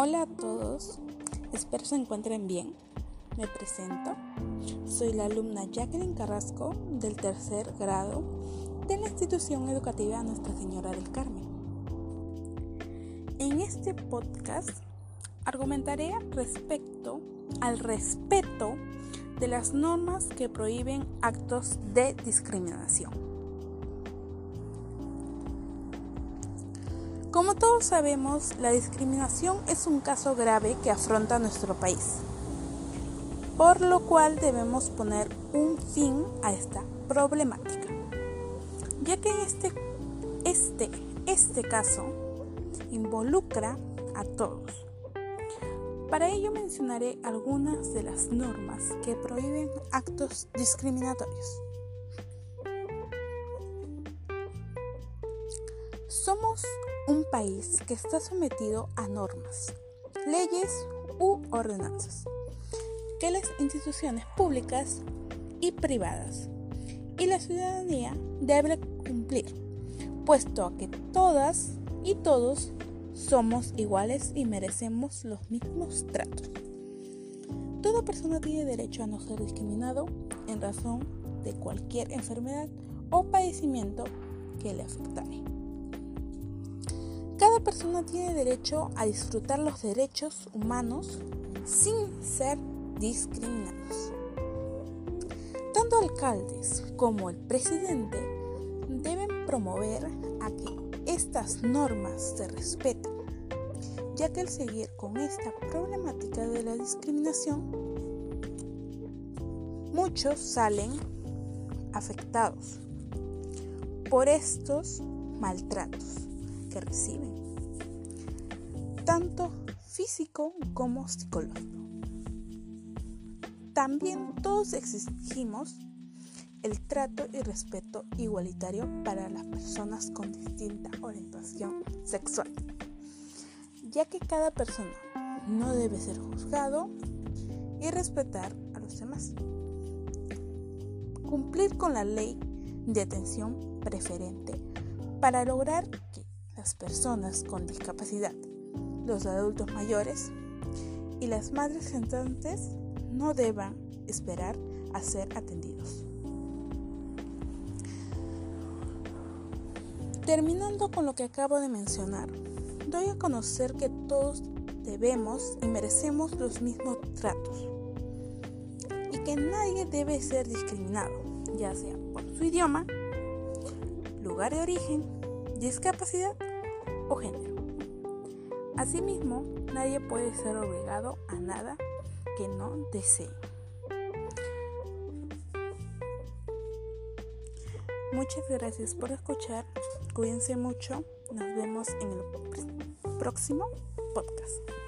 Hola a todos, espero se encuentren bien. Me presento, soy la alumna Jacqueline Carrasco del tercer grado de la institución educativa Nuestra Señora del Carmen. En este podcast argumentaré respecto al respeto de las normas que prohíben actos de discriminación. Como todos sabemos, la discriminación es un caso grave que afronta nuestro país, por lo cual debemos poner un fin a esta problemática, ya que este, este, este caso involucra a todos. Para ello mencionaré algunas de las normas que prohíben actos discriminatorios. Somos un país que está sometido a normas, leyes u ordenanzas que las instituciones públicas y privadas y la ciudadanía debe cumplir, puesto que todas y todos somos iguales y merecemos los mismos tratos. Toda persona tiene derecho a no ser discriminado en razón de cualquier enfermedad o padecimiento que le afectare. Cada persona tiene derecho a disfrutar los derechos humanos sin ser discriminados. Tanto alcaldes como el presidente deben promover a que estas normas se respeten, ya que al seguir con esta problemática de la discriminación, muchos salen afectados por estos maltratos reciben, tanto físico como psicológico. También todos exigimos el trato y respeto igualitario para las personas con distinta orientación sexual, ya que cada persona no debe ser juzgado y respetar a los demás. Cumplir con la ley de atención preferente para lograr que las personas con discapacidad, los adultos mayores y las madres gestantes no deban esperar a ser atendidos. Terminando con lo que acabo de mencionar, doy a conocer que todos debemos y merecemos los mismos tratos y que nadie debe ser discriminado, ya sea por su idioma, lugar de origen, discapacidad o género. Asimismo, nadie puede ser obligado a nada que no desee. Muchas gracias por escuchar, cuídense mucho, nos vemos en el próximo podcast.